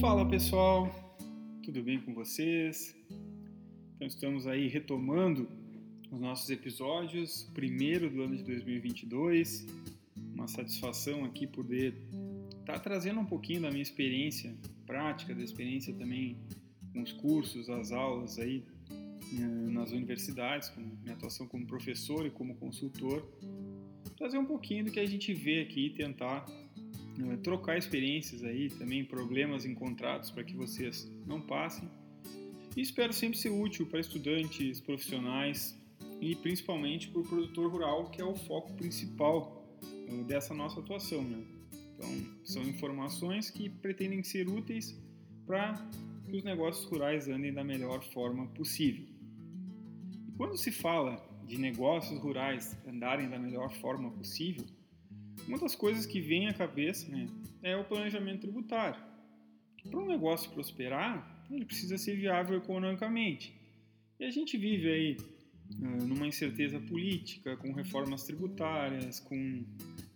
Fala pessoal, tudo bem com vocês? Então estamos aí retomando os nossos episódios, primeiro do ano de 2022. Uma satisfação aqui poder estar tá trazendo um pouquinho da minha experiência prática, da experiência também com os cursos, as aulas aí eh, nas universidades, com minha atuação como professor e como consultor, trazer um pouquinho do que a gente vê aqui e tentar trocar experiências aí, também problemas encontrados para que vocês não passem. E espero sempre ser útil para estudantes, profissionais e principalmente para o produtor rural, que é o foco principal uh, dessa nossa atuação. Né? Então, são informações que pretendem ser úteis para que os negócios rurais andem da melhor forma possível. Quando se fala de negócios rurais andarem da melhor forma possível, uma das coisas que vem à cabeça né, é o planejamento tributário. Para um negócio prosperar, ele precisa ser viável economicamente. E a gente vive aí uh, numa incerteza política, com reformas tributárias, com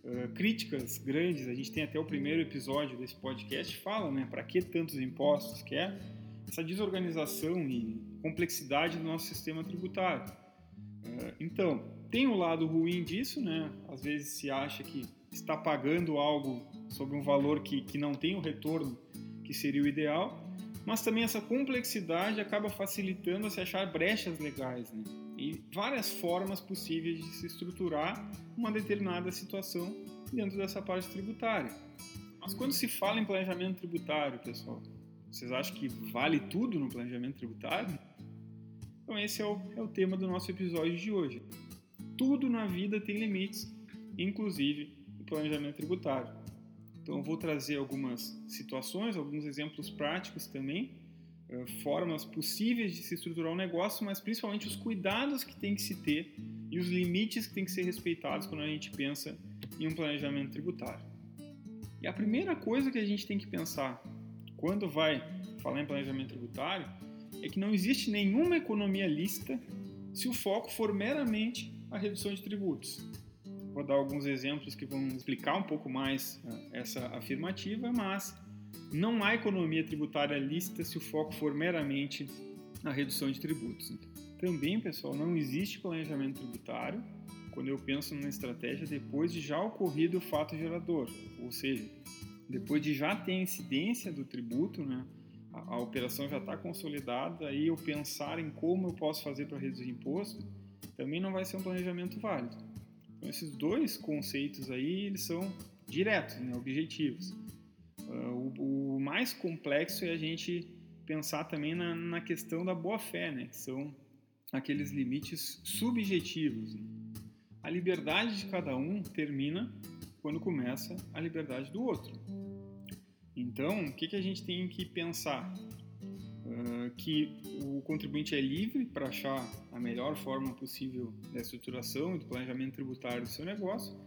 uh, críticas grandes. A gente tem até o primeiro episódio desse podcast fala, né, para que tantos impostos que é essa desorganização e complexidade do nosso sistema tributário. É, então, tem um lado ruim disso, né? Às vezes se acha que está pagando algo sobre um valor que, que não tem o retorno que seria o ideal, mas também essa complexidade acaba facilitando a se achar brechas legais, né? E várias formas possíveis de se estruturar uma determinada situação dentro dessa parte tributária. Mas quando se fala em planejamento tributário, pessoal, vocês acham que vale tudo no planejamento tributário? Então, esse é o, é o tema do nosso episódio de hoje. Tudo na vida tem limites, inclusive planejamento tributário. Então, eu vou trazer algumas situações, alguns exemplos práticos também, eh, formas possíveis de se estruturar um negócio, mas principalmente os cuidados que tem que se ter e os limites que tem que ser respeitados quando a gente pensa em um planejamento tributário. E a primeira coisa que a gente tem que pensar quando vai falar em planejamento tributário é que não existe nenhuma economia lista se o foco for meramente a redução de tributos. Vou dar alguns exemplos que vão explicar um pouco mais uh, essa afirmativa, mas não há economia tributária lista se o foco for meramente a redução de tributos. Também, pessoal, não existe planejamento tributário quando eu penso numa estratégia depois de já ocorrido o fato gerador, ou seja, depois de já ter incidência do tributo, né, a, a operação já está consolidada, aí eu pensar em como eu posso fazer para reduzir imposto, também não vai ser um planejamento válido. Então, esses dois conceitos aí, eles são diretos, né, objetivos. Uh, o, o, mais complexo é a gente pensar também na, na questão da boa-fé, né, que são aqueles limites subjetivos. Né. A liberdade de cada um termina quando começa a liberdade do outro. Então, o que, que a gente tem que pensar? Uh, que o contribuinte é livre para achar a melhor forma possível da estruturação e do planejamento tributário do seu negócio,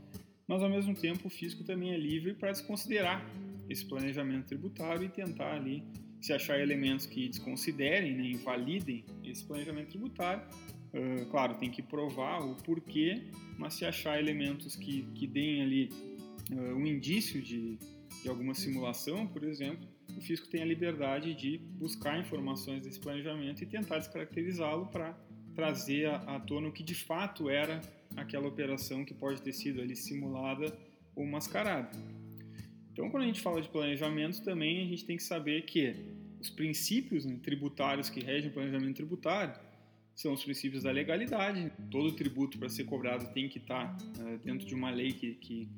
mas ao mesmo tempo o fisco também é livre para desconsiderar esse planejamento tributário e tentar ali se achar elementos que desconsiderem, né, invalidem esse planejamento tributário. Uh, claro, tem que provar o porquê, mas se achar elementos que, que deem ali uh, um indício de, de alguma simulação, por exemplo, o fisco tem a liberdade de buscar informações desse planejamento e tentar descaracterizá-lo para trazer à, tona o que de fato era aquela operação que pode ter sido ali simulada ou mascarada. Então, quando a gente fala de planejamento, também a gente tem que saber que os princípios né, tributários que regem o planejamento tributário são os princípios da legalidade. Todo tributo para ser cobrado tem que estar uh, dentro de uma lei que, que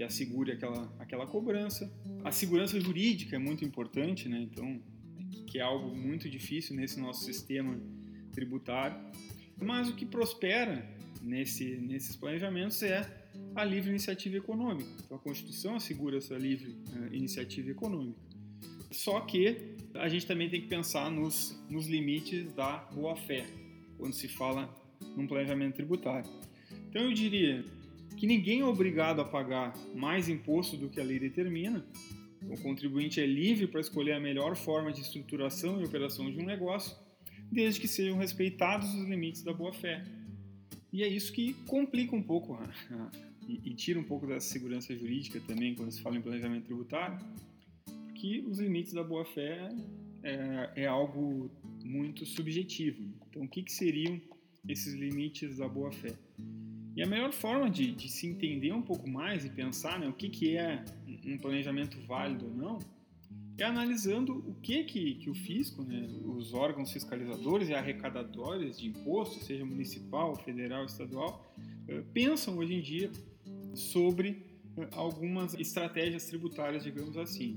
que assegure aquela, aquela cobrança. A segurança jurídica é muito importante, né? então, que é algo muito difícil nesse nosso sistema tributário. Mas o que prospera nesse, nesses planejamentos é a livre iniciativa econômica. Então, a Constituição assegura essa livre uh, iniciativa econômica. Só que a gente também tem que pensar nos, nos limites da boa-fé, quando se fala num planejamento tributário. Então, eu diria que ninguém é obrigado a pagar mais imposto do que a lei determina. O contribuinte é livre para escolher a melhor forma de estruturação e operação de um negócio, desde que sejam respeitados os limites da boa-fé. E é isso que complica um pouco e, tira um pouco da segurança jurídica também quando se fala em planejamento tributário, porque que os limites da boa-fé é, é, algo muito subjetivo. Então, o que, que seriam esses limites da boa-fé? E a melhor forma de, de, se entender um pouco mais e pensar né, o que, que é um planejamento válido ou não é analisando o que, que, que o fisco, né, os órgãos fiscalizadores e arrecadadores de imposto, seja municipal, federal, estadual, eh, pensam hoje em dia sobre eh, algumas estratégias tributárias, digamos assim.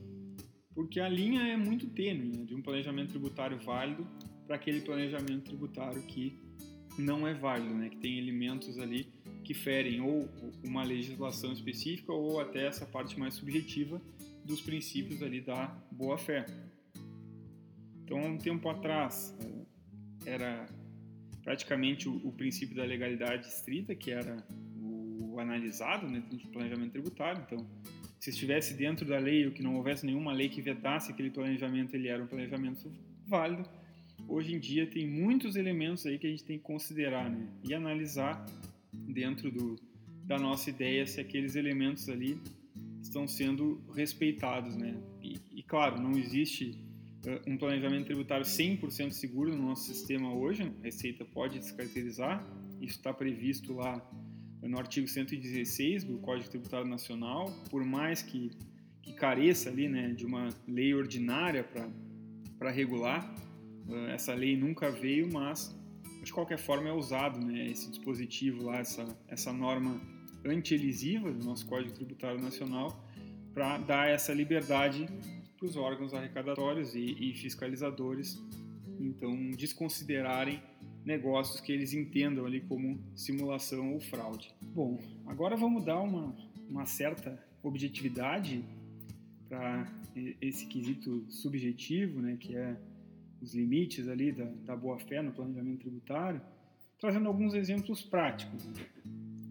Porque a linha é muito tênue né, de um planejamento tributário válido para aquele planejamento tributário que não é válido, né, que tem elementos ali que ferem ou uma legislação específica ou até essa parte mais subjetiva dos princípios ali da boa-fé. Então, um tempo atrás, era praticamente o, o, princípio da legalidade estrita, que era o analisado né, dentro do planejamento tributário. Então, se estivesse dentro da lei ou que não houvesse nenhuma lei que vetasse aquele planejamento, ele era um planejamento válido. Hoje em dia tem muitos elementos aí que a gente tem que considerar né, e analisar dentro do, da nossa ideia se aqueles elementos ali estão sendo respeitados, né? E, e claro, não existe uh, um planejamento tributário 100% seguro no nosso sistema hoje, a Receita pode descaracterizar, isso está previsto lá no artigo 116 do Código Tributário Nacional, por mais que, que careça ali, né, de uma lei ordinária para regular, essa lei nunca veio, mas de qualquer forma é usado, né, esse dispositivo lá, essa, essa norma anti-elisiva do nosso Código Tributário Nacional para dar essa liberdade para os órgãos arrecadatórios e, e, fiscalizadores, então desconsiderarem negócios que eles entendam ali como simulação ou fraude. Bom, agora vamos dar uma, uma certa objetividade para esse quesito subjetivo, né, que é os limites ali da, da boa-fé no planejamento tributário, trazendo alguns exemplos práticos.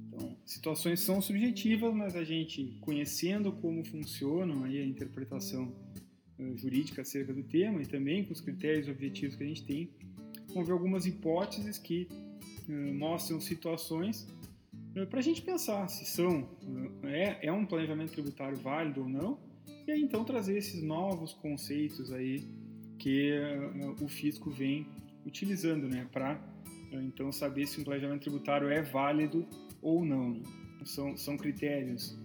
Então, situações são subjetivas, mas a gente conhecendo como funcionam aí a interpretação uh, jurídica acerca do tema e também com os critérios objetivos que a gente tem, vamos ver algumas hipóteses que uh, mostram situações uh, para a gente pensar se são é, é um planejamento tributário válido ou não, e aí então trazer esses novos conceitos aí que o fisco vem utilizando, né, para então saber se um planejamento tributário é válido ou não. São, são critérios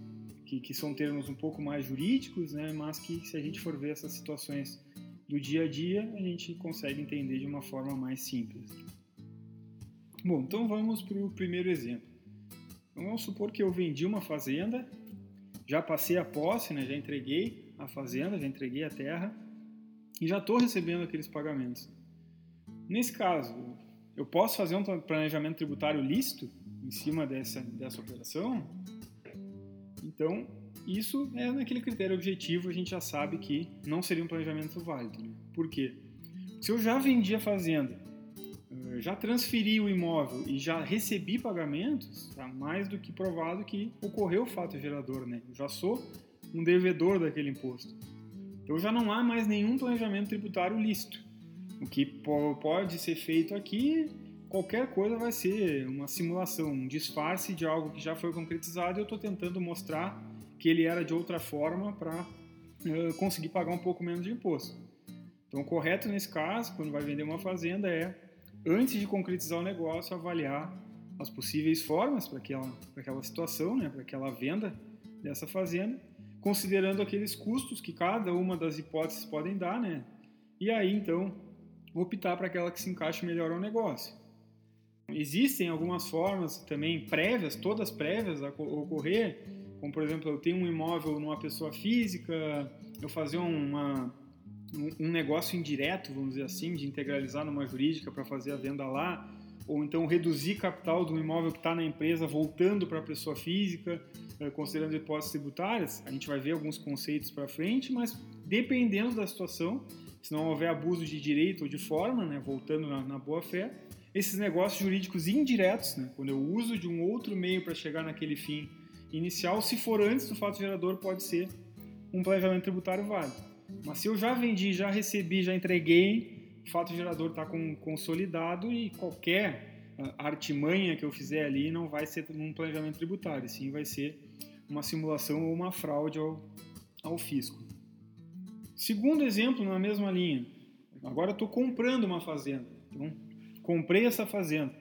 que, que são termos um pouco mais jurídicos, né, mas que se a gente for ver essas situações do dia a dia, a gente consegue entender de uma forma mais simples. Bom, então vamos para o primeiro exemplo. Então, vamos supor que eu vendi uma fazenda, já passei a posse, né, já entreguei a fazenda, já entreguei a terra e já estou recebendo aqueles pagamentos. Nesse caso, eu posso fazer um planejamento tributário lícito em cima dessa, dessa operação? Então, isso é naquele critério objetivo, a gente já sabe que não seria um planejamento válido. Né? Por quê? Se eu já vendi a fazenda, eh, já transferi o imóvel e já recebi pagamentos, está mais do que provado que ocorreu o fato gerador, né? Eu já sou um devedor daquele imposto. Então já não há mais nenhum planejamento tributário lícito. O que pode ser feito aqui, qualquer coisa vai ser uma simulação, um disfarce de algo que já foi concretizado e eu estou tentando mostrar que ele era de outra forma para uh, conseguir pagar um pouco menos de imposto. Então, o correto nesse caso, quando vai vender uma fazenda, é, antes de concretizar o negócio, avaliar as possíveis formas para aquela, aquela situação, né, para aquela venda dessa fazenda, considerando aqueles custos que cada uma das hipóteses podem dar, né? E aí, então, optar para aquela que se encaixe melhor ao negócio. Existem algumas formas também prévias, todas prévias a ocorrer, como por exemplo, eu tenho um imóvel numa pessoa física, eu fazer uma, um negócio indireto, vamos dizer assim, de integralizar numa jurídica para fazer a venda lá, ou então reduzir capital do imóvel que está na empresa voltando para a pessoa física, eh, considerando hipóteses tributárias. A gente vai ver alguns conceitos para frente, mas dependendo da situação, se não houver abuso de direito ou de forma, né, voltando na, na boa-fé, esses negócios jurídicos indiretos, né, quando eu uso de um outro meio para chegar naquele fim inicial, se for antes do fato gerador, pode ser um planejamento tributário válido. Mas se eu já vendi, já recebi, já entreguei, fato gerador está consolidado e qualquer ah, artimanha que eu fizer ali não vai ser um planejamento tributário, sim vai ser uma simulação ou uma fraude ao, ao fisco. Segundo exemplo, na mesma linha. Agora estou comprando uma fazenda. Então, comprei essa fazenda.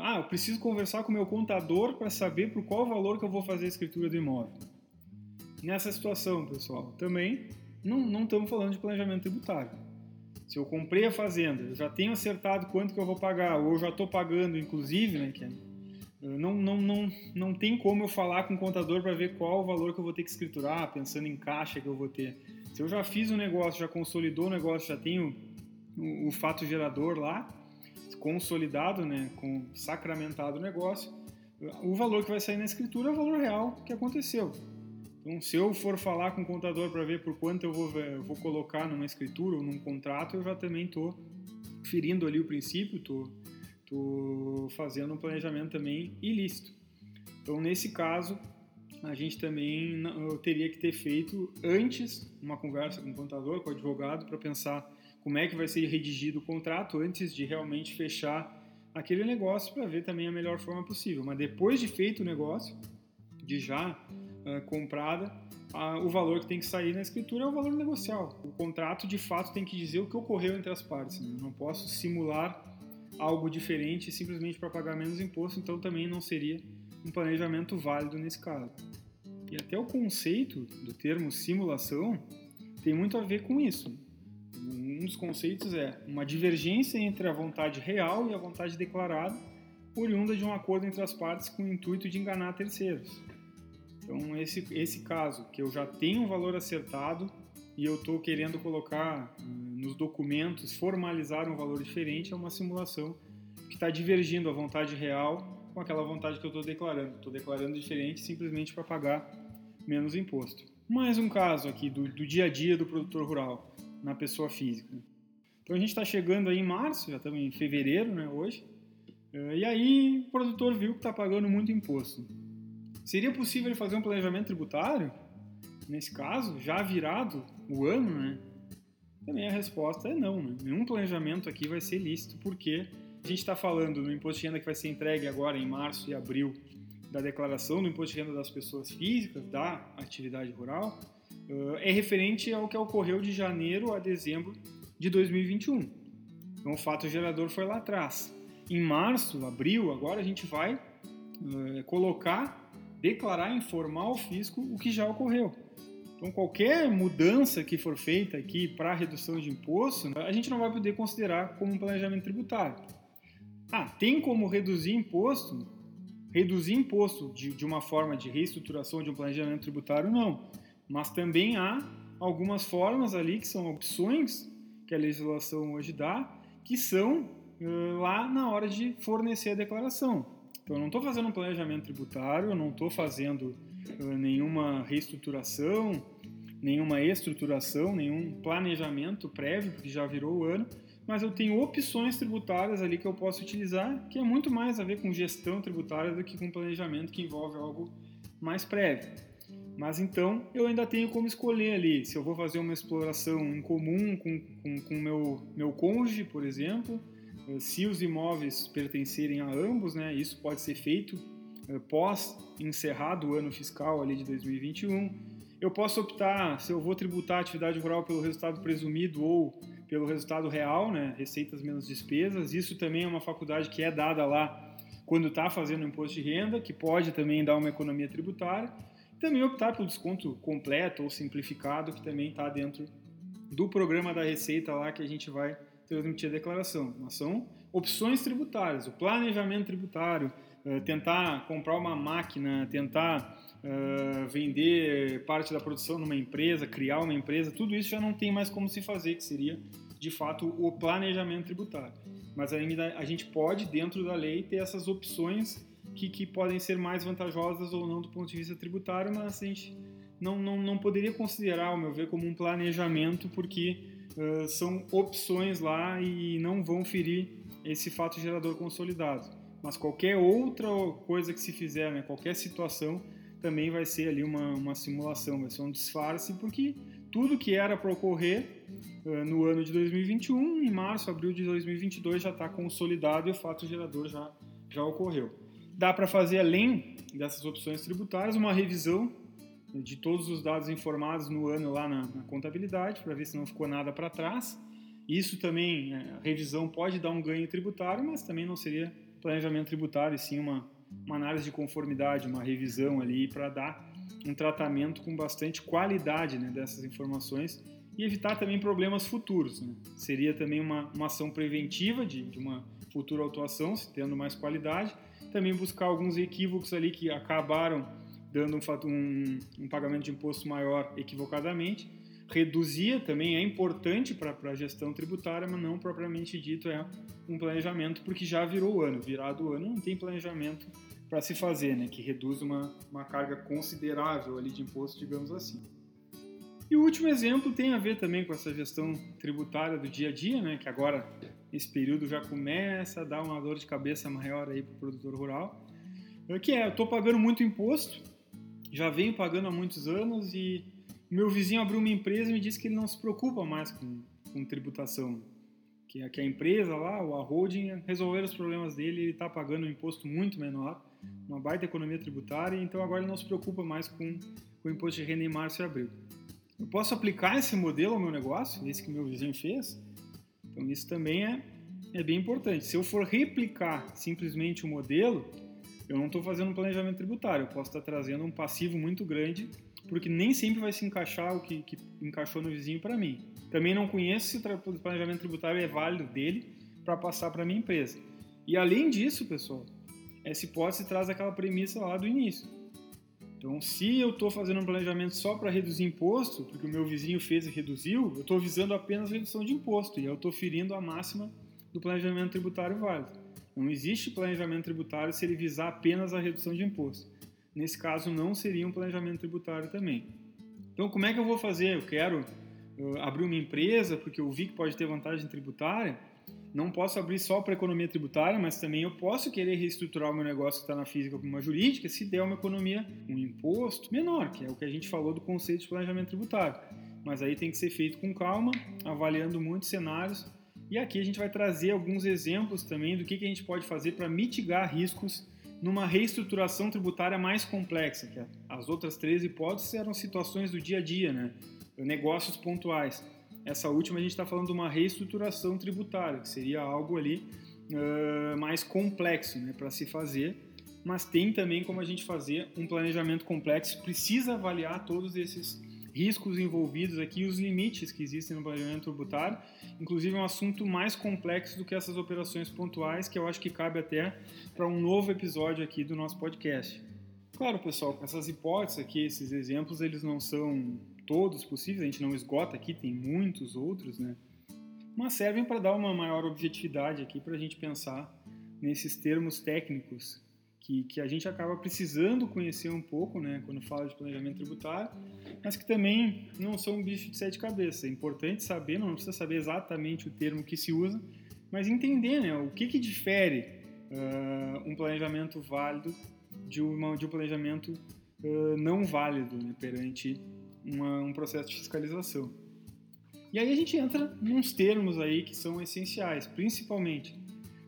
Ah, eu preciso conversar com o meu contador para saber por qual valor que eu vou fazer a escritura do imóvel. Nessa situação, pessoal, também não, não estamos falando de planejamento tributário. Se eu comprei a fazenda, eu já tenho acertado quanto que eu vou pagar, ou já estou pagando, inclusive, né, é, não, não, não, não tem como eu falar com o contador para ver qual o valor que eu vou ter que escriturar, pensando em caixa que eu vou ter. Se eu já fiz o um negócio, já consolidou o negócio, já tenho o, o fato gerador lá, consolidado, né, com sacramentado o negócio, o valor que vai sair na escritura é o valor real que aconteceu. Então, se eu for falar com o contador para ver por quanto eu vou, eu vou colocar numa escritura ou num contrato, eu já também estou ferindo ali o princípio, estou fazendo um planejamento também ilícito. Então, nesse caso, a gente também teria que ter feito antes uma conversa com o contador, com o advogado, para pensar como é que vai ser redigido o contrato antes de realmente fechar aquele negócio para ver também a melhor forma possível. Mas depois de feito o negócio, de já uh, comprada, o valor que tem que sair na escritura é o valor negocial. O contrato de fato tem que dizer o que ocorreu entre as partes. Né? Não posso simular algo diferente simplesmente para pagar menos imposto, então também não seria um planejamento válido nesse caso. E até o conceito do termo simulação tem muito a ver com isso. Um dos conceitos é uma divergência entre a vontade real e a vontade declarada, oriunda de um acordo entre as partes com o intuito de enganar terceiros. Então, esse, esse caso, que eu já tenho um valor acertado e eu estou querendo colocar hum, nos documentos, formalizar um valor diferente, é uma simulação que está divergindo a vontade real com aquela vontade que eu estou declarando. Estou declarando diferente simplesmente para pagar menos imposto. Mais um caso aqui do, do dia a dia do produtor rural na pessoa física. Então a gente está chegando aí em março, já estamos em fevereiro, né, hoje. Eh, e aí o produtor viu que está pagando muito imposto. Seria possível fazer um planejamento tributário? Nesse caso, já virado o ano, né? Também a resposta é não. Né? Nenhum planejamento aqui vai ser lícito, porque a gente está falando do imposto de renda que vai ser entregue agora em março e abril da declaração do imposto de renda das pessoas físicas, da atividade rural, é referente ao que ocorreu de janeiro a dezembro de 2021. Então o fato gerador foi lá atrás. Em março, abril, agora a gente vai uh, colocar, declarar, informar ao fisco o que já ocorreu. Então qualquer mudança que for feita aqui para redução de imposto, a gente não vai poder considerar como um planejamento tributário. Ah, tem como reduzir imposto? Reduzir imposto de, de uma forma de reestruturação de um planejamento tributário, não. Mas também há algumas formas ali que são opções que a legislação hoje dá, que são uh, lá na hora de fornecer a declaração. Então, eu não estou fazendo um planejamento tributário, eu não estou fazendo uh, nenhuma reestruturação, nenhuma estruturação, nenhum planejamento prévio, porque já virou o ano, mas eu tenho opções tributárias ali que eu posso utilizar, que é muito mais a ver com gestão tributária do que com planejamento que envolve algo mais prévio. Mas então eu ainda tenho como escolher ali se eu vou fazer uma exploração em comum com o com, com meu, meu cônjuge, por exemplo, se os imóveis pertencerem a ambos, né, isso pode ser feito eh, pós encerrado o ano fiscal ali de 2021. Eu posso optar se eu vou tributar a atividade rural pelo resultado presumido ou pelo resultado real, né, receitas menos despesas. Isso também é uma faculdade que é dada lá quando está fazendo imposto de renda, que pode também dar uma economia tributária também optar pelo desconto completo ou simplificado, que também está dentro do programa da Receita lá que a gente vai transmitir a declaração. Mas são opções tributárias, o planejamento tributário, eh, tentar comprar uma máquina, tentar uh, vender parte da produção numa empresa, criar uma empresa, tudo isso já não tem mais como se fazer, que seria de fato o planejamento tributário. Mas ainda a gente pode, dentro da lei, ter essas opções que, que podem ser mais vantajosas ou não do ponto de vista tributário, mas a gente não, não, não poderia considerar, ao meu ver, como um planejamento, porque uh, são opções lá e não vão ferir esse fato gerador consolidado. Mas qualquer outra coisa que se fizer, né, qualquer situação, também vai ser ali uma, uma simulação, vai ser um disfarce, porque tudo que era para ocorrer uh, no ano de 2021, em março, abril de 2022, já está consolidado e o fato gerador já, já ocorreu dá para fazer, além dessas opções tributárias, uma revisão de todos os dados informados no ano lá na, na contabilidade, para ver se não ficou nada para trás. Isso também, é, revisão pode dar um ganho tributário, mas também não seria planejamento tributário, e sim uma, uma análise de conformidade, uma revisão ali para dar um tratamento com bastante qualidade né, dessas informações e evitar também problemas futuros. Né? Seria também uma, uma ação preventiva de, de uma futura autuação, tendo mais qualidade. Também buscar alguns equívocos ali que acabaram dando um, um, um pagamento de imposto maior equivocadamente. Reduzir também é importante para a gestão tributária, mas não propriamente dito é um planejamento, porque já virou o ano. Virado o ano, não tem planejamento para se fazer, né, que reduz uma, uma carga considerável ali de imposto, digamos assim. E o último exemplo tem a ver também com essa gestão tributária do dia a dia, né, que agora esse período já começa a dar uma dor de cabeça maior aí para o produtor rural, que é, eu estou pagando muito imposto, já venho pagando há muitos anos e meu vizinho abriu uma empresa e me disse que ele não se preocupa mais com, com tributação, que a, que a empresa lá, a holding, resolveram os problemas dele, ele está pagando um imposto muito menor, uma baita economia tributária, então agora ele não se preocupa mais com, com o imposto de renda em março e abril. Eu posso aplicar esse modelo ao meu negócio, esse que meu vizinho fez? Então isso também é, é bem importante. Se eu for replicar simplesmente o modelo, eu não estou fazendo um planejamento tributário, eu posso estar trazendo um passivo muito grande, porque nem sempre vai se encaixar o que, que encaixou no vizinho para mim. Também não conheço se o planejamento tributário é válido dele para passar para minha empresa. E além disso, pessoal, essa hipótese traz aquela premissa lá do início. Então, se eu estou fazendo um planejamento só para reduzir imposto, porque o meu vizinho fez e reduziu, eu estou visando apenas redução de imposto e eu estou ferindo a máxima do planejamento tributário válido. Não existe planejamento tributário se ele visar apenas a redução de imposto. Nesse caso, não seria um planejamento tributário também. Então, como é que eu vou fazer? Eu quero uh, abrir uma empresa porque eu vi que pode ter vantagem tributária não posso abrir só para economia tributária, mas também eu posso querer reestruturar o meu negócio que está na física para uma jurídica se der uma economia, um imposto menor, que é o que a gente falou do conceito de planejamento tributário. Mas aí tem que ser feito com calma, avaliando muitos cenários. E aqui a gente vai trazer alguns exemplos também do que, que a gente pode fazer para mitigar riscos numa reestruturação tributária mais complexa. Que as outras três hipóteses eram situações do dia a dia, né? negócios pontuais. Essa última a gente está falando de uma reestruturação tributária, que seria algo ali uh, mais complexo né, para se fazer, mas tem também como a gente fazer um planejamento complexo, precisa avaliar todos esses riscos envolvidos aqui, os limites que existem no planejamento tributário, inclusive é um assunto mais complexo do que essas operações pontuais, que eu acho que cabe até para um novo episódio aqui do nosso podcast. Claro, pessoal, essas hipóteses aqui, esses exemplos, eles não são todos possíveis, a gente não esgota aqui, tem muitos outros, né? Mas servem para dar uma maior objetividade aqui para a gente pensar nesses termos técnicos que, que a gente acaba precisando conhecer um pouco, né, quando fala de planejamento tributário, mas que também não são um bicho de sete cabeças. É importante saber, não precisa saber exatamente o termo que se usa, mas entender né, o que, que difere uh, um planejamento válido de, uma, de um planejamento uh, não válido né, perante uma, um processo de fiscalização. E aí a gente entra nos termos aí que são essenciais, principalmente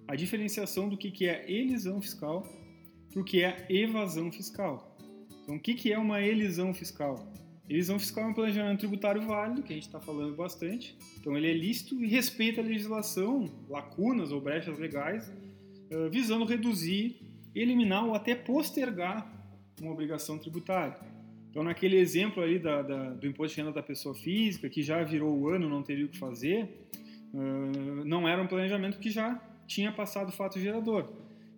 a diferenciação do que, que é elisão fiscal para o que é evasão fiscal. Então, o que, é uma elisão fiscal? Elisão fiscal é um planejamento tributário válido, que a gente está falando bastante. Então, ele é lícito e respeita a legislação, lacunas ou brechas legais, visando reduzir, eliminar ou até postergar uma obrigação tributária. Então, naquele exemplo ali da, da, do imposto de renda da pessoa física, que já virou o ano, não teria o que fazer, uh, não era um planejamento que já tinha passado o fato gerador.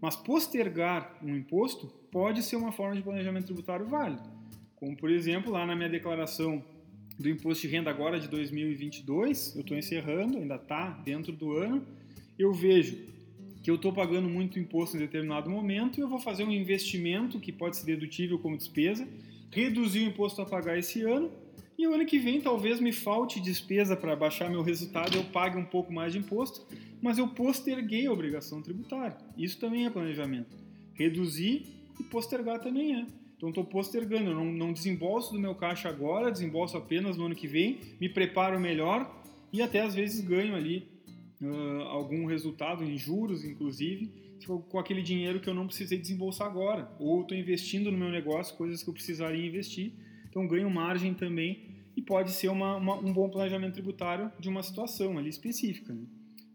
Mas postergar um imposto pode ser uma forma de planejamento tributário válido. Como, por exemplo, lá na minha declaração do imposto de renda agora de 2022, eu estou encerrando, ainda está dentro do ano, eu vejo que eu estou pagando muito imposto em determinado momento e eu vou fazer um investimento que pode ser dedutível como despesa reduzir o imposto a pagar esse ano e o ano que vem talvez me falte despesa para baixar meu resultado, eu pague um pouco mais de imposto, mas eu posterguei a obrigação tributária. Isso também é planejamento. Reduzir e postergar também é. Então estou postergando, eu não, não desembolso do meu caixa agora, desembolso apenas no ano que vem, me preparo melhor e até às vezes ganho ali uh, algum resultado em juros, inclusive, com aquele dinheiro que eu não precisei desembolsar agora. Ou estou investindo no meu negócio coisas que eu precisaria investir então ganho margem também e pode ser uma, uma, um bom planejamento tributário de uma situação ali específica. Né?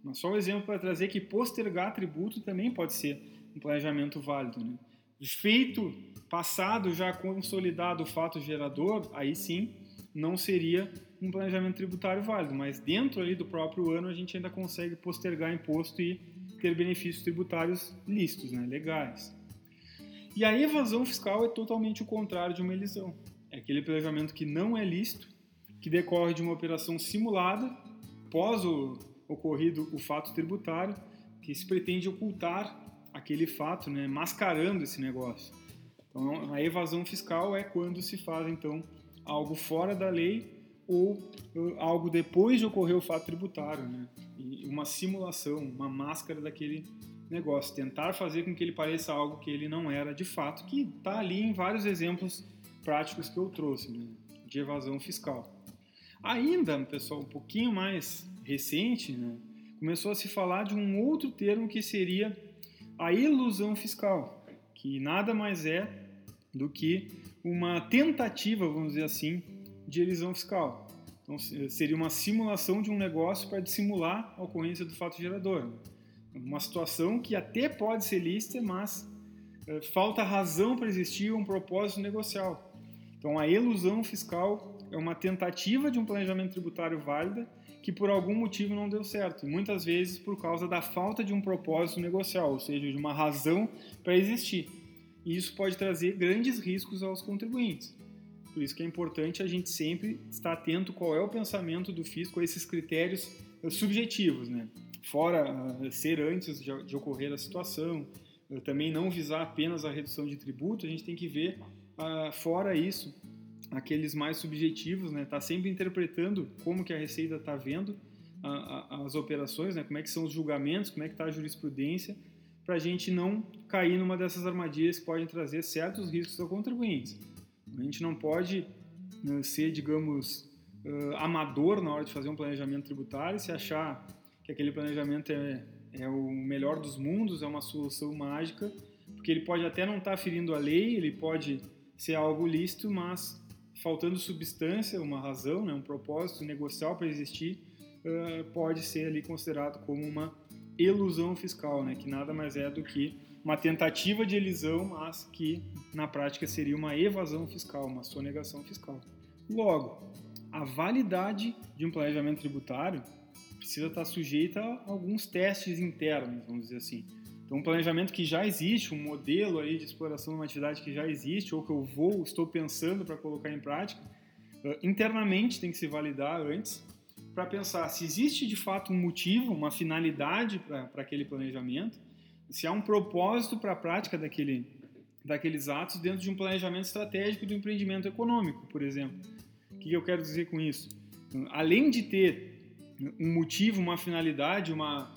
Mas só um exemplo para trazer que postergar tributo também pode ser um planejamento válido. Né? Feito, passado, já consolidado o fato gerador, aí sim não seria um planejamento tributário válido, mas dentro ali do próprio ano a gente ainda consegue postergar imposto e ter benefícios tributários lícitos, né, legais. E a evasão fiscal é totalmente o contrário de uma elisão. É aquele planejamento que não é lícito, que decorre de uma operação simulada pós o ocorrido o fato tributário, que se pretende ocultar aquele fato, né, mascarando esse negócio. Então, a evasão fiscal é quando se faz então algo fora da lei ou algo depois de ocorrer o fato tributário, né? E uma simulação, uma máscara daquele negócio, tentar fazer com que ele pareça algo que ele não era de fato, que está ali em vários exemplos práticos que eu trouxe né? de evasão fiscal. Ainda, pessoal, um pouquinho mais recente, né? começou a se falar de um outro termo que seria a ilusão fiscal, que nada mais é do que uma tentativa, vamos dizer assim, de elisão fiscal. Então, seria uma simulação de um negócio para dissimular a ocorrência do fato gerador. Uma situação que até pode ser lícita, mas é, falta razão para existir um propósito negocial. Então, a ilusão fiscal é uma tentativa de um planejamento tributário válida que por algum motivo não deu certo, muitas vezes por causa da falta de um propósito negocial, ou seja, de uma razão para existir. E isso pode trazer grandes riscos aos contribuintes. Por isso que é importante a gente sempre estar atento qual é o pensamento do fisco a esses critérios eh, subjetivos, né? Fora uh, ser antes de, ocorrer a situação, uh, também não visar apenas a redução de tributo, a gente tem que ver, uh, fora isso, aqueles mais subjetivos, né? Tá sempre interpretando como que a Receita está vendo a, a, as operações, né? Como é que são os julgamentos, como é que está a jurisprudência, para a gente não cair numa dessas armadilhas que podem trazer certos riscos ao contribuinte. A gente não pode né, ser, digamos, uh, amador na hora de fazer um planejamento tributário, se achar que aquele planejamento é, é o melhor dos mundos, é uma solução mágica, porque ele pode até não estar tá ferindo a lei, ele pode ser algo lícito, mas faltando substância, uma razão, né, um propósito negocial para existir, uh, pode ser ali considerado como uma elusão fiscal, né, que nada mais é do que uma tentativa de elisão, mas que na prática seria uma evasão fiscal, uma sonegação fiscal. Logo, a validade de um planejamento tributário precisa estar sujeita a alguns testes internos, vamos dizer assim. Então, um planejamento que já existe, um modelo aí de exploração de uma atividade que já existe, ou que eu vou, estou pensando para colocar em prática, eh, internamente tem que se validar antes, para pensar se existe de fato um motivo, uma finalidade para aquele planejamento, se há um propósito para a prática daquele, daqueles atos dentro de um planejamento estratégico do empreendimento econômico, por exemplo. O que eu quero dizer com isso? Além de ter um motivo, uma finalidade, uma,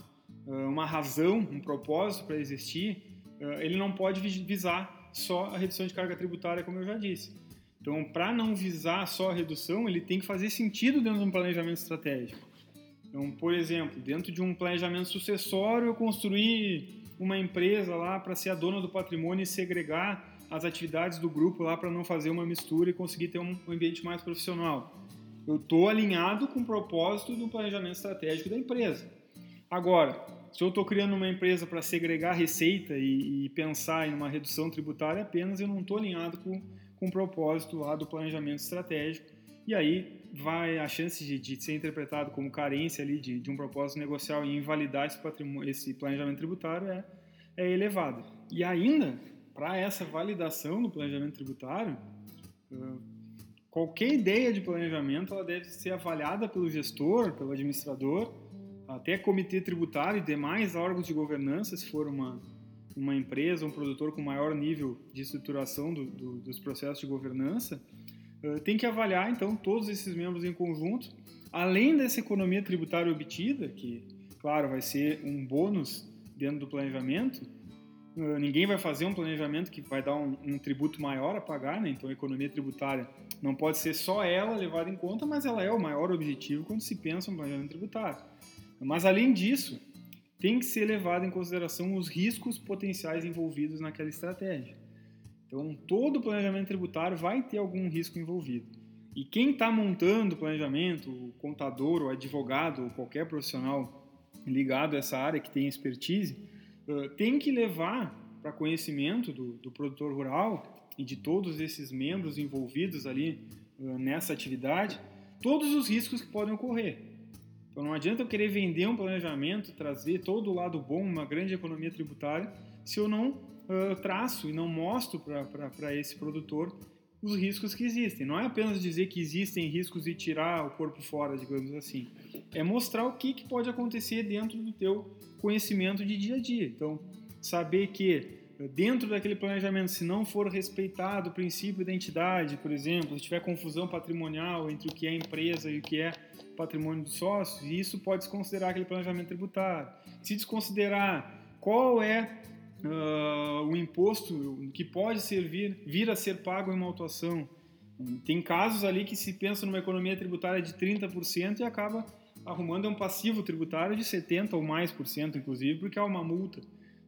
uma razão, um propósito para existir, ele não pode visar só a redução de carga tributária, como eu já disse. Então, para não visar só a redução, ele tem que fazer sentido dentro de um planejamento estratégico. Então, por exemplo, dentro de um planejamento sucessório, eu construir uma empresa lá para ser a dona do patrimônio e segregar as atividades do grupo lá para não fazer uma mistura e conseguir ter um ambiente mais profissional. Eu estou alinhado com o propósito do planejamento estratégico da empresa. Agora, se eu estou criando uma empresa para segregar receita e, e, pensar em uma redução tributária apenas, eu não estou alinhado com, com o propósito lá do planejamento estratégico. E aí vai a chance de, de ser interpretado como carência ali de, de um propósito negocial e invalidar esse, esse planejamento tributário é, é elevada. E ainda, para essa validação do planejamento tributário, qualquer ideia de planejamento ela deve ser avaliada pelo gestor, pelo administrador, até comitê tributário e demais órgãos de governança, se for uma, uma empresa, um produtor com maior nível de estruturação do, do, dos processos de governança, uh, tem que avaliar então todos esses membros em conjunto, além dessa economia tributária obtida, que, claro, vai ser um bônus dentro do planejamento. Uh, ninguém vai fazer um planejamento que vai dar um, um tributo maior a pagar, né? então a economia tributária não pode ser só ela levada em conta, mas ela é o maior objetivo quando se pensa um planejamento tributário. Mas além disso, tem que ser levado em consideração os riscos potenciais envolvidos naquela estratégia. Então, todo planejamento tributário vai ter algum risco envolvido. E quem está montando o planejamento, o contador, o advogado, ou qualquer profissional ligado a essa área que tem expertise, tem que levar para conhecimento do, do, produtor rural e de todos esses membros envolvidos ali nessa atividade todos os riscos que podem ocorrer. Então não adianta eu querer vender um planejamento, trazer todo o lado bom, uma grande economia tributária, se eu não uh, traço e não mostro para esse produtor os riscos que existem. Não é apenas dizer que existem riscos e tirar o corpo fora, digamos assim. É mostrar o que, que pode acontecer dentro do teu conhecimento de dia a dia. Então, saber que dentro daquele planejamento, se não for respeitado o princípio da entidade, por exemplo, se tiver confusão patrimonial entre o que é empresa e o que é patrimônio de sócios, isso pode se considerar aquele planejamento tributário. Se desconsiderar qual é uh, o imposto que pode servir, vir a ser pago em uma autuação. Tem casos ali que se pensa numa economia tributária de 30% e acaba arrumando um passivo tributário de 70 ou mais por cento, inclusive, porque há uma multa.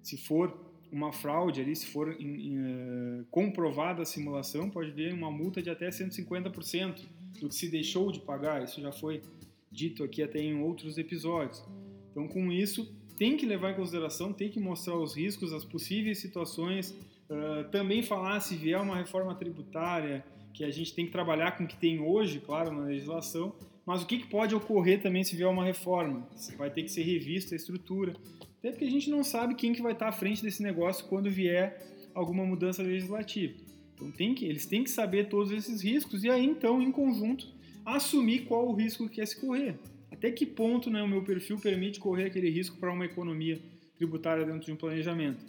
Se for uma fraude ali, se for em, em, uh, comprovada a simulação, pode vir uma multa de até 150% do que se deixou de pagar. Isso já foi dito aqui até em outros episódios. Então, com isso, tem que levar em consideração, tem que mostrar os riscos, as possíveis situações, uh, também falar se vier uma reforma tributária, que a gente tem que trabalhar com o que tem hoje, claro, na legislação, mas o que, que pode ocorrer também se vier uma reforma? Vai ter que ser revista a estrutura. Até porque a gente não sabe quem que vai estar à frente desse negócio quando vier alguma mudança legislativa. Então tem que, eles têm que saber todos esses riscos e aí então, em conjunto, assumir qual o risco que quer se correr. Até que ponto né, o meu perfil permite correr aquele risco para uma economia tributária dentro de um planejamento.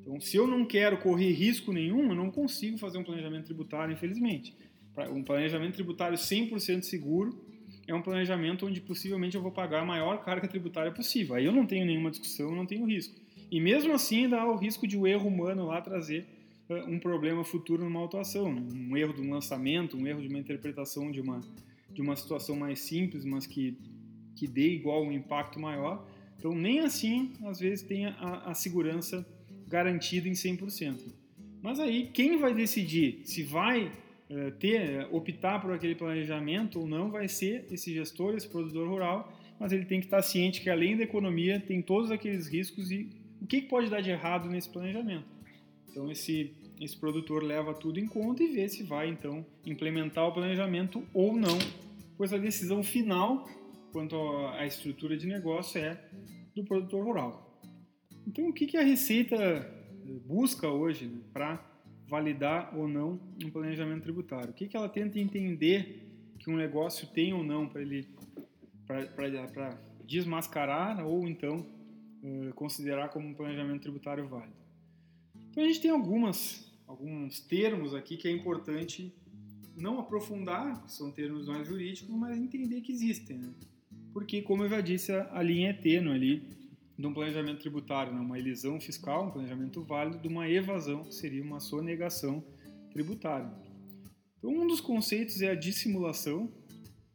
Então, se eu não quero correr risco nenhum, eu não consigo fazer um planejamento tributário, infelizmente. Um planejamento tributário 100% seguro é um planejamento onde possivelmente eu vou pagar a maior carga tributária possível. Aí eu não tenho nenhuma discussão, não tenho risco. E mesmo assim há o risco de o um erro humano lá trazer uh, um problema futuro numa autuação, um erro de um lançamento, um erro de uma interpretação de uma, de uma situação mais simples, mas que, que dê igual um impacto maior. Então nem assim, às vezes, tem a, a segurança garantida em 100%. Mas aí, quem vai decidir se vai eh, ter, optar por aquele planejamento ou não vai ser esse gestor, esse produtor rural, mas ele tem que estar ciente que além da economia tem todos aqueles riscos e o que pode dar de errado nesse planejamento. Então esse esse produtor leva tudo em conta e vê se vai então implementar o planejamento ou não, pois a decisão final quanto à estrutura de negócio é do produtor rural. Então o que a Receita busca hoje né, para validar ou não um planejamento tributário. O que, que ela tenta entender que um negócio tem ou não para ele para desmascarar ou então uh, considerar como um planejamento tributário válido. Então a gente tem algumas alguns termos aqui que é importante não aprofundar, que são termos mais jurídicos, mas entender que existem, né? Porque, como eu já disse, a, a linha é tênue ali de um planejamento tributário, né? uma elisão fiscal, um planejamento válido, de uma evasão, que seria uma sonegação tributária. Então, um dos conceitos é a dissimulação,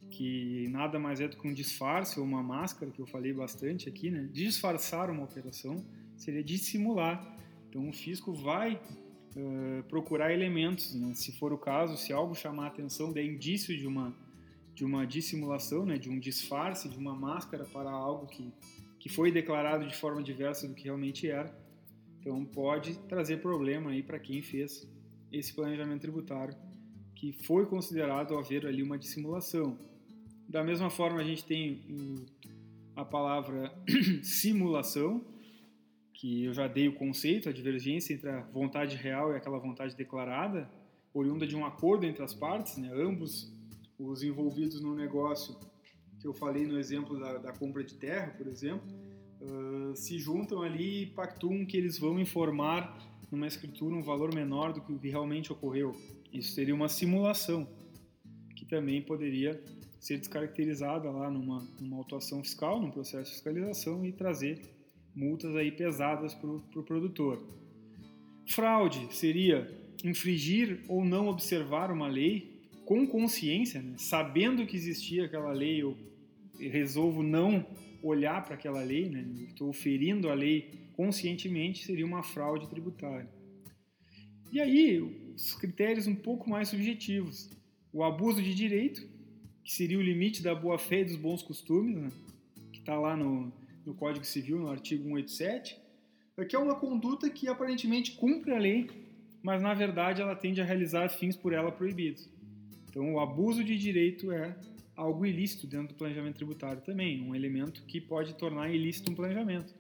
que nada mais é do que um disfarce ou uma máscara, que eu falei bastante aqui, né? Disfarçar uma operação seria dissimular. Então, o fisco vai uh, procurar elementos, né? se for o caso, se algo chamar a atenção, der indício de uma, de uma dissimulação, né? de um disfarce, de uma máscara para algo que que foi declarado de forma diversa do que realmente era. Então pode trazer problema aí para quem fez esse planejamento tributário, que foi considerado haver ali uma dissimulação. Da mesma forma a gente tem o, a palavra simulação, que eu já dei o conceito, a divergência entre a vontade real e aquela vontade declarada, oriunda de um acordo entre as partes, né? ambos os envolvidos no negócio que eu falei no exemplo da, da compra de terra, por exemplo, uh, se juntam ali e pactuam que eles vão informar numa escritura um valor menor do que o que realmente ocorreu. Isso seria uma simulação, que também poderia ser descaracterizada lá numa, numa autuação fiscal, num processo de fiscalização e trazer multas aí pesadas para o pro produtor. Fraude seria infringir ou não observar uma lei com consciência, né? sabendo que existia aquela lei ou resolvo não olhar para aquela lei, né? estou ferindo a lei conscientemente, seria uma fraude tributária. E aí, os critérios um pouco mais subjetivos. O abuso de direito, que seria o limite da boa-fé e dos bons costumes, né? que está lá no, no Código Civil, no artigo 187, que é uma conduta que aparentemente cumpre a lei, mas na verdade ela tende a realizar fins por ela proibidos. Então, o abuso de direito é algo ilícito dentro do planejamento tributário também, um elemento que pode tornar ilícito um planejamento.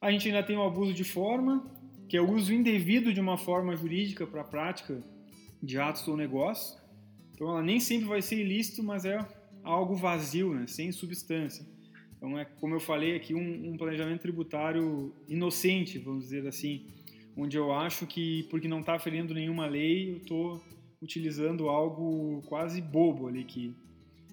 A gente ainda tem o abuso de forma, que é o uso indevido de uma forma jurídica para a prática de atos ou negócios. Então, ela nem sempre vai ser ilícito, mas é algo vazio, né? sem substância. Então, é como eu falei aqui, um, um planejamento tributário inocente, vamos dizer assim, onde eu acho que, porque não está ferindo nenhuma lei, eu estou utilizando algo quase bobo ali que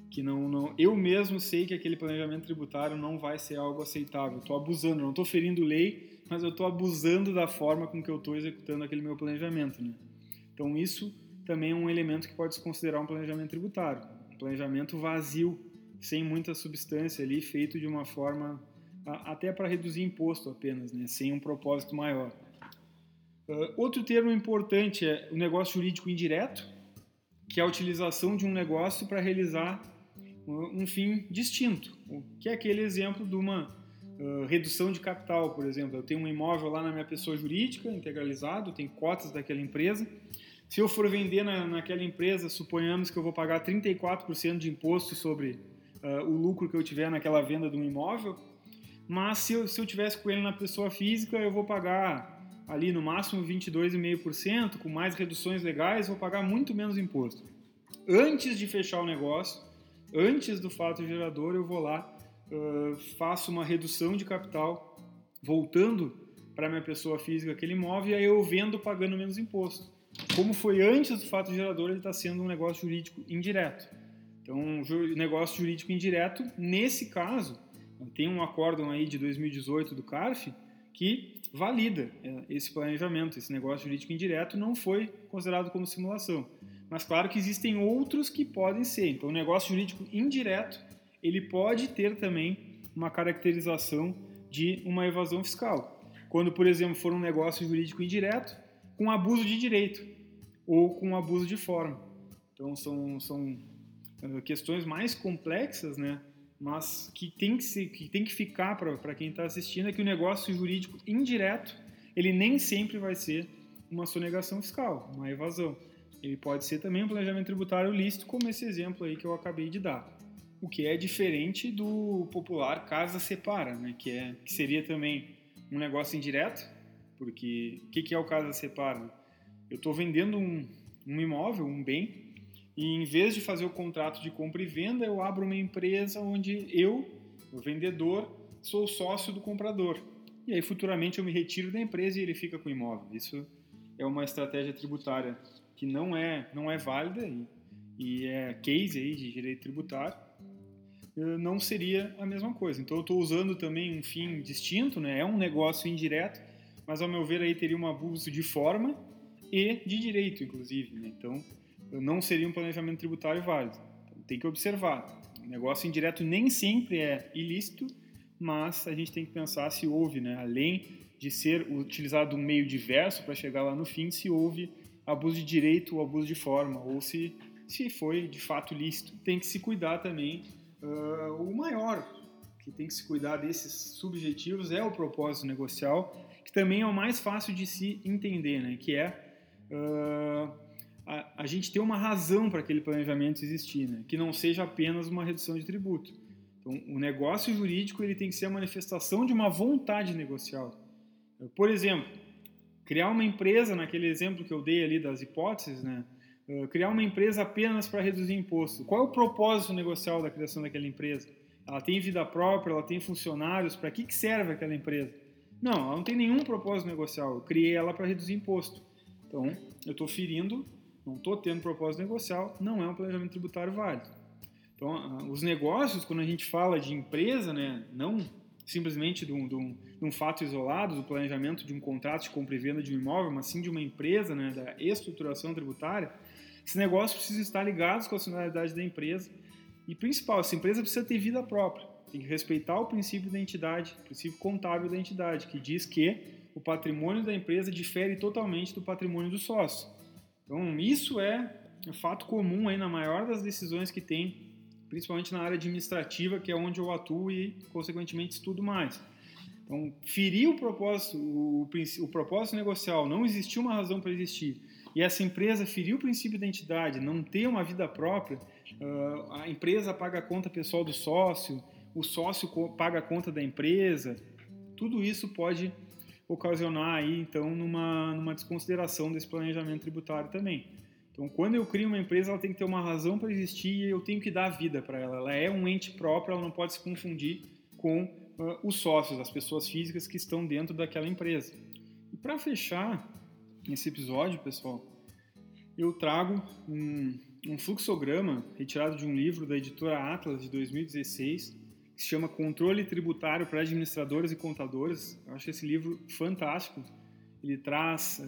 que não, não eu mesmo sei que aquele planejamento tributário não vai ser algo aceitável. Estou abusando, não estou ferindo lei, mas eu estou abusando da forma com que eu estou executando aquele meu planejamento. Né? Então isso também é um elemento que pode se considerar um planejamento tributário, um planejamento vazio, sem muita substância ali, feito de uma forma até para reduzir imposto apenas, né? sem um propósito maior. Uh, outro termo importante é o negócio jurídico indireto, que é a utilização de um negócio para realizar um fim distinto, que é aquele exemplo de uma uh, redução de capital, por exemplo. Eu tenho um imóvel lá na minha pessoa jurídica, integralizado, tem cotas daquela empresa. Se eu for vender na, naquela empresa, suponhamos que eu vou pagar 34% de imposto sobre uh, o lucro que eu tiver naquela venda de um imóvel, mas se eu, se eu tivesse com ele na pessoa física, eu vou pagar ali no máximo 22,5%, com mais reduções legais, vou pagar muito menos imposto. Antes de fechar o negócio, antes do fato gerador, eu vou lá, uh, faço uma redução de capital, voltando para minha pessoa física aquele imóvel, e aí eu vendo pagando menos imposto. Como foi antes do fato gerador, ele está sendo um negócio jurídico indireto. Então, negócio jurídico indireto, nesse caso, tem um acórdão aí de 2018 do CARF que valida esse planejamento, esse negócio jurídico indireto não foi considerado como simulação. Mas claro que existem outros que podem ser. Então, o negócio jurídico indireto, ele pode ter também uma caracterização de uma evasão fiscal. Quando, por exemplo, for um negócio jurídico indireto com abuso de direito ou com abuso de forma. Então, são, são eh, questões mais complexas, né? mas que tem que, se, que, tem que ficar para quem está assistindo é que o negócio jurídico indireto, ele nem sempre vai ser uma sonegação fiscal, uma evasão. Ele pode ser também um planejamento tributário lícito, como esse exemplo aí que eu acabei de dar. O que é diferente do popular casa separa, né? que, é, que seria também um negócio indireto, porque o que, que é o casa separa? Eu estou vendendo um, um imóvel, um bem, e em vez de fazer o contrato de compra e venda, eu abro uma empresa onde eu, o vendedor, sou sócio do comprador. E aí futuramente eu me retiro da empresa e ele fica com o imóvel. Isso é uma estratégia tributária que não é, não é válida e, e é case aí de direito tributário, eh, não seria a mesma coisa. Então eu estou usando também um fim distinto, né? é um negócio indireto, mas ao meu ver aí teria um abuso de forma e de direito, inclusive. Né? Então não seria um planejamento tributário válido. Então, tem que observar. O negócio indireto nem sempre é ilícito, mas a gente tem que pensar se houve, né? além de ser utilizado um meio diverso para chegar lá no fim, se houve abuso de direito ou abuso de forma, ou se, se foi de fato lícito. Tem que se cuidar também. Uh, o maior que tem que se cuidar desses subjetivos é o propósito negocial, que também é o mais fácil de se entender, né? que é uh, a, a, gente ter uma razão para aquele planejamento existir, né? que não seja apenas uma redução de tributo. Então, o negócio jurídico ele tem que ser a manifestação de uma vontade negocial. Por exemplo, criar uma empresa, naquele exemplo que eu dei ali das hipóteses, né? Uh, criar uma empresa apenas para reduzir imposto. Qual é o propósito negocial da criação daquela empresa? Ela tem vida própria, ela tem funcionários, para que, que serve aquela empresa? Não, ela não tem nenhum propósito negocial. Eu criei ela para reduzir imposto. Então, eu estou ferindo, não estou tendo propósito negocial, não é um planejamento tributário válido. Então, uh, os negócios, quando a gente fala de empresa, né, não simplesmente de um, de, um, de um, fato isolado, do planejamento de um contrato de compra e venda de um imóvel, mas sim de uma empresa, né, da estruturação tributária, esse negócio precisa estar ligado com a finalidade da empresa e, principal, essa empresa precisa ter vida própria, tem que respeitar o princípio da entidade, o princípio contábil da entidade, que diz que o patrimônio da empresa difere totalmente do patrimônio do sócio. Então, isso é um fato comum aí na maior das decisões que tem, principalmente na área administrativa, que é onde eu atuo e, consequentemente, estudo mais. Então, ferir o propósito, o, o propósito negocial, não existiu uma razão para existir, e essa empresa feriu o princípio da entidade, não ter uma vida própria, uh, a empresa paga a conta pessoal do sócio, o sócio paga a conta da empresa, tudo isso pode ocasionar aí então numa, numa desconsideração desse planejamento tributário também. Então, quando eu crio uma empresa, ela tem que ter uma razão para existir e eu tenho que dar vida para ela. Ela é um ente próprio, ela não pode se confundir com uh, os sócios, as pessoas físicas que estão dentro daquela empresa. E para fechar esse episódio, pessoal, eu trago um, um fluxograma retirado de um livro da editora Atlas de 2016 que se chama Controle Tributário para Administradores e Contadores. Eu acho esse livro fantástico. Ele traz é,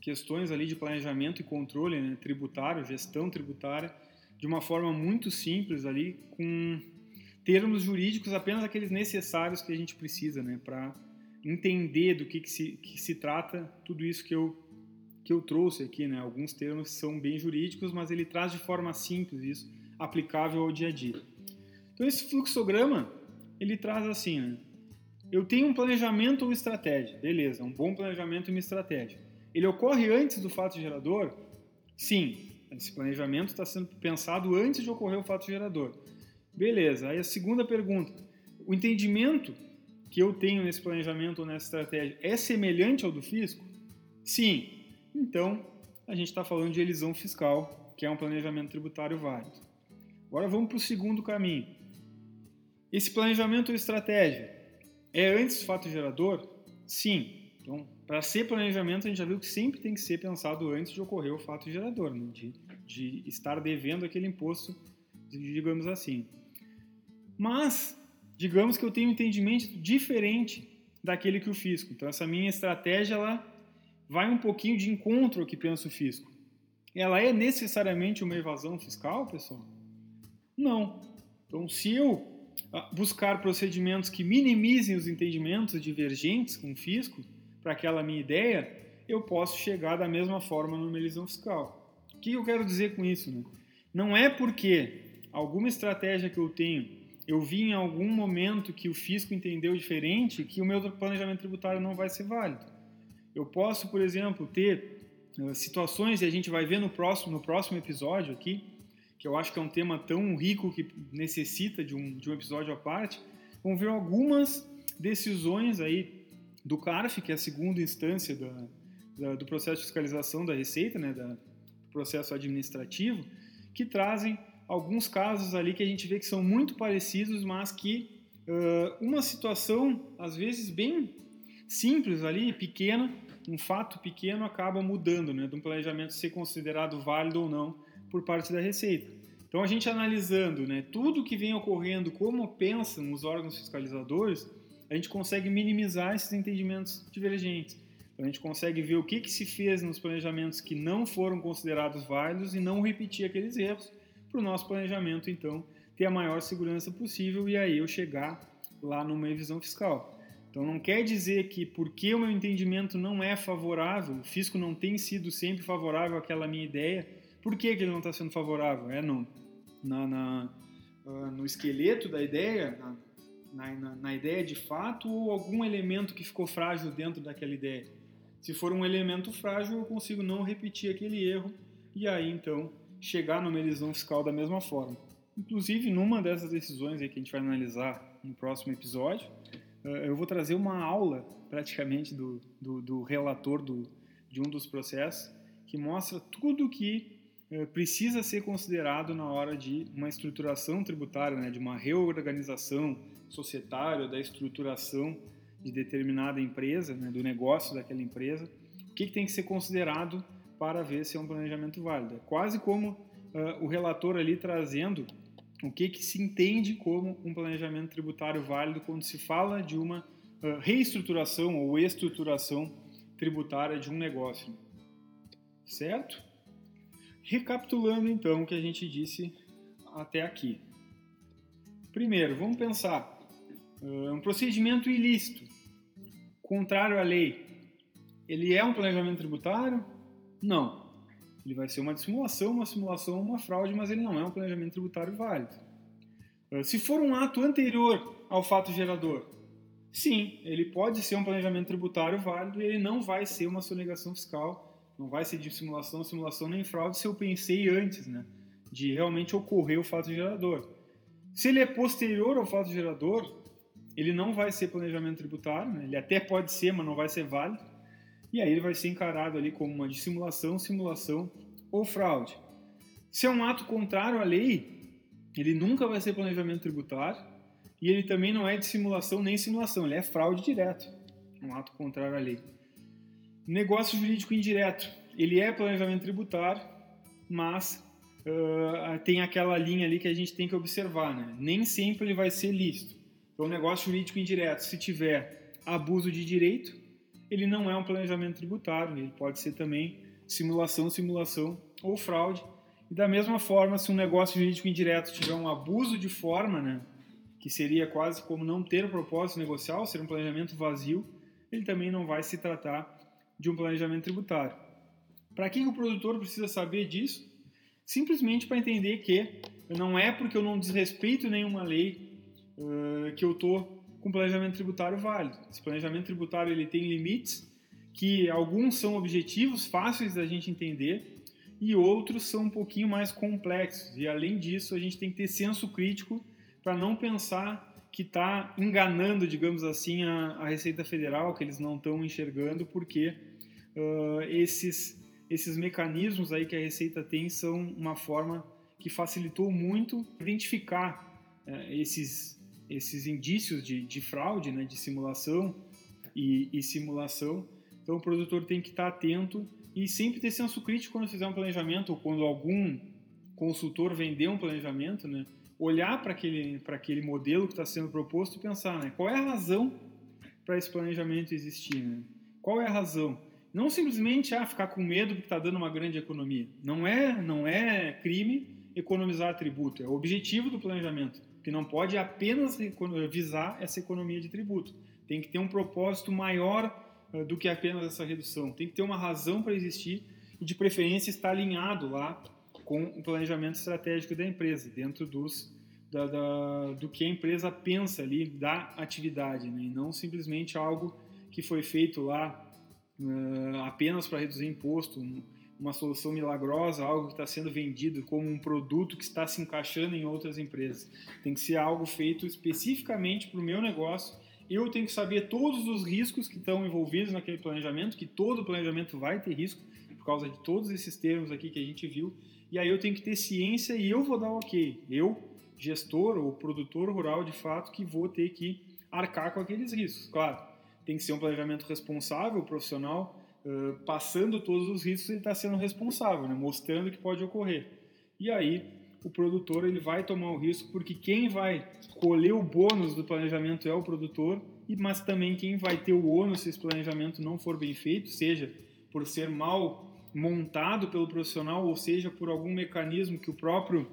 questões ali de planejamento e controle né, tributário, gestão tributária, de uma forma muito simples ali, com termos jurídicos apenas aqueles necessários que a gente precisa, né, para entender do que, que, se, que se trata tudo isso que eu que eu trouxe aqui, né? Alguns termos são bem jurídicos, mas ele traz de forma simples isso, aplicável ao dia a dia. Então esse fluxograma, ele traz assim, né? eu tenho um planejamento ou estratégia, beleza, um bom planejamento e uma estratégia. Ele ocorre antes do fato gerador? Sim, esse planejamento está sendo pensado antes de ocorrer o fato gerador. Beleza, aí a segunda pergunta, o entendimento que eu tenho nesse planejamento ou nessa estratégia é semelhante ao do fisco? Sim, então a gente está falando de elisão fiscal, que é um planejamento tributário válido. Agora vamos para o segundo caminho. Esse planejamento ou estratégia é antes do fato gerador? Sim. Então, para ser planejamento, a gente já viu que sempre tem que ser pensado antes de ocorrer o fato gerador, né? de, de estar devendo aquele imposto, digamos assim. Mas, digamos que eu tenho um entendimento diferente daquele que o fisco. Então, essa minha estratégia ela vai um pouquinho de encontro ao que pensa o fisco. Ela é necessariamente uma evasão fiscal, pessoal? Não. Então, se eu buscar procedimentos que minimizem os entendimentos divergentes com o fisco para aquela minha ideia, eu posso chegar da mesma forma numa elisão fiscal. O que eu quero dizer com isso? Né? Não é porque alguma estratégia que eu tenho eu vi em algum momento que o fisco entendeu diferente que o meu planejamento tributário não vai ser válido. Eu posso, por exemplo, ter uh, situações, e a gente vai ver no próximo, no próximo episódio aqui, que eu acho que é um tema tão rico que necessita de um, de um episódio à parte, vamos ver algumas decisões aí do CARF, que é a segunda instância da, da, do processo de fiscalização da Receita, né, da, do processo administrativo, que trazem alguns casos ali que a gente vê que são muito parecidos, mas que uh, uma situação, às vezes, bem simples ali, pequena, um fato pequeno acaba mudando, né, de um planejamento ser considerado válido ou não por parte da Receita. Então, a gente analisando né, tudo que vem ocorrendo, como pensam os órgãos fiscalizadores, a gente consegue minimizar esses entendimentos divergentes. A gente consegue ver o que, que se fez nos planejamentos que não foram considerados válidos e não repetir aqueles erros para o nosso planejamento, então, ter a maior segurança possível e aí eu chegar lá numa revisão fiscal. Então não quer dizer que porque o meu entendimento não é favorável, o fisco não tem sido sempre favorável àquela minha ideia, por que, que ele não está sendo favorável? É no, na, na uh, no esqueleto da ideia, na, na, na, ideia de fato, ou algum elemento que ficou frágil dentro daquela ideia? Se for um elemento frágil, eu consigo não repetir aquele erro e aí então chegar numa elisão fiscal da mesma forma. Inclusive, numa dessas decisões aí que a gente vai analisar no próximo episódio, uh, eu vou trazer uma aula praticamente do, do, do relator do, de um dos processos que mostra tudo que é, precisa ser considerado na hora de uma estruturação tributária, né, de uma reorganização societária, da estruturação de determinada empresa, né, do negócio daquela empresa, o que, que, tem que ser considerado para ver se é um planejamento válido. É quase como uh, o relator ali trazendo o que, que se entende como um planejamento tributário válido quando se fala de uma uh, reestruturação ou estruturação tributária de um negócio. Certo? Recapitulando então o que a gente disse até aqui. Primeiro, vamos pensar, uh, um procedimento ilícito. contrário à lei, ele é um planejamento tributário? Não. Ele vai ser uma dissimulação, uma simulação, uma fraude, mas ele não é um planejamento tributário válido. Ah, se for um ato anterior ao fato gerador, sim, ele pode ser um planejamento tributário válido e ele não vai ser uma sonegação fiscal, não vai ser de simulação, simulação nem fraude se eu pensei antes, né, de realmente ocorrer o fato gerador. Se ele é posterior ao fato gerador, ele não vai ser planejamento tributário, né? ele até pode ser, mas não vai ser válido. E aí ele vai ser encarado ali como uma dissimulação, simulação ou fraude. Se é um ato contrário à lei, ele nunca vai ser planejamento tributário e ele também não é dissimulação nem simulação, ele é fraude direto, um ato contrário à lei. Negócio jurídico indireto, ele é planejamento tributário, mas uh, tem aquela linha ali que a gente tem que observar, né? Nem sempre ele vai ser lícito. Então, negócio jurídico indireto, se tiver abuso de direito, ele não é um planejamento tributário, ele pode ser também simulação, simulação ou fraude. E da mesma forma, se um negócio jurídico indireto tiver um abuso de forma, né, que seria quase como não ter o propósito negocial, ser um planejamento vazio, ele também não vai se tratar de um planejamento tributário. Para que o produtor precisa saber disso? Simplesmente para entender que não é porque eu não desrespeito nenhuma lei uh, que eu estou com planejamento tributário válido. Esse planejamento tributário ele tem limites que alguns são objetivos, fáceis da gente entender, e outros são um pouquinho mais complexos. E além disso, a gente tem que ter senso crítico para não pensar que está enganando, digamos assim, a, a, Receita Federal, que eles não estão enxergando, porque uh, esses, esses mecanismos aí que a Receita tem são uma forma que facilitou muito identificar uh, esses esses indícios de, de fraude, né, de simulação e, e, simulação. Então o produtor tem que estar atento e sempre ter senso crítico quando fizer um planejamento ou quando algum consultor vender um planejamento, né, olhar para aquele, aquele modelo que está sendo proposto e pensar né, qual é a razão para esse planejamento existir. Né? Qual é a razão? Não simplesmente ah, ficar com medo porque está dando uma grande economia. Não é, não é crime economizar tributo, é o objetivo do planejamento que não pode apenas visar essa economia de tributo. Tem que ter um propósito maior uh, do que apenas essa redução. Tem que ter uma razão para existir e, de preferência, estar alinhado lá com o planejamento estratégico da empresa, dentro dos, da, da, do que a empresa pensa ali da atividade, né? e não simplesmente algo que foi feito lá uh, apenas para reduzir imposto, uma solução milagrosa, algo que está sendo vendido como um produto que está se encaixando em outras empresas. Tem que ser algo feito especificamente para o meu negócio. Eu tenho que saber todos os riscos que estão envolvidos naquele planejamento, que todo planejamento vai ter risco, por causa de todos esses termos aqui que a gente viu. E aí eu tenho que ter ciência e eu vou dar ok. Eu, gestor ou produtor rural de fato, que vou ter que arcar com aqueles riscos. Claro, tem que ser um planejamento responsável, profissional, passando todos os riscos, ele está sendo responsável, né? mostrando que pode ocorrer. E aí o produtor ele vai tomar o risco porque quem vai colher o bônus do planejamento é o produtor, e mas também quem vai ter o ônus se esse planejamento não for bem feito, seja por ser mal montado pelo profissional, ou seja por algum mecanismo que o próprio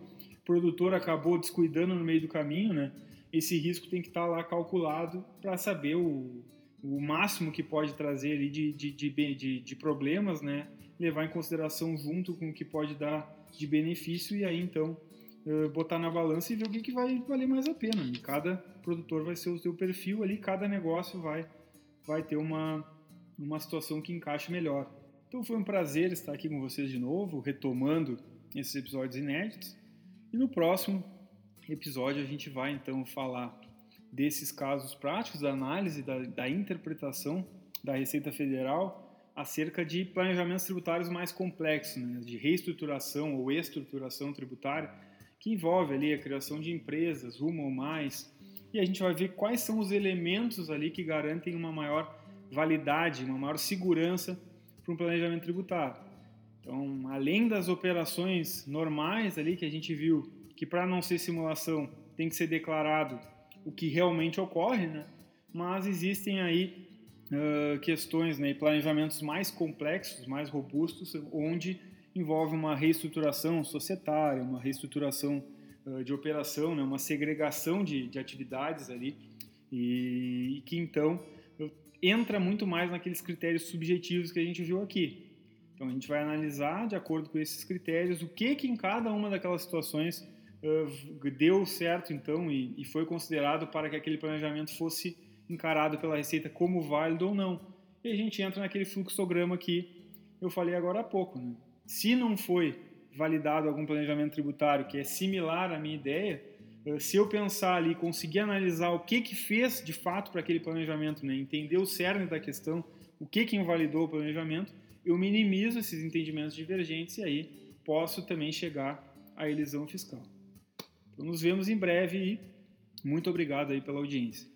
produtor acabou descuidando no meio do caminho, né? Esse risco tem que estar tá lá calculado para saber o, o máximo que pode trazer de, de, de, de, problemas, né? levar em consideração junto com o que pode dar de benefício e aí então botar na balança e ver o que, que vai valer mais a pena. E cada produtor vai ser o seu perfil ali, cada negócio vai, vai ter uma, uma situação que encaixe melhor. Então foi um prazer estar aqui com vocês de novo, retomando esses episódios inéditos. E no próximo episódio a gente vai então falar desses casos práticos, da análise, da, da interpretação da Receita Federal acerca de planejamentos tributários mais complexos, né, de reestruturação ou estruturação tributária, que envolve ali a criação de empresas, uma ou mais, e a gente vai ver quais são os elementos ali que garantem uma maior validade, uma maior segurança para um planejamento tributário. Então, além das operações normais ali que a gente viu, que para não ser simulação tem que ser declarado o que realmente ocorre, né? mas existem aí uh, questões, né, planejamentos mais complexos, mais robustos, onde envolve uma reestruturação societária, uma reestruturação uh, de operação, né, uma segregação de, de atividades ali, e, e, que então entra muito mais naqueles critérios subjetivos que a gente viu aqui. Então a gente vai analisar, de acordo com esses critérios, o que que em cada uma daquelas situações uh, deu certo então e, e foi considerado para que aquele planejamento fosse encarado pela Receita como válido ou não. E a gente entra naquele fluxograma que eu falei agora há pouco. Né? Se não foi validado algum planejamento tributário que é similar à minha ideia, eh, se eu pensar ali, conseguir analisar o que que fez de fato para aquele planejamento, né? entender o cerne da questão, o que que invalidou o planejamento, eu minimizo esses entendimentos divergentes e aí posso também chegar à elisão fiscal. Então nos vemos em breve e muito obrigado aí pela audiência.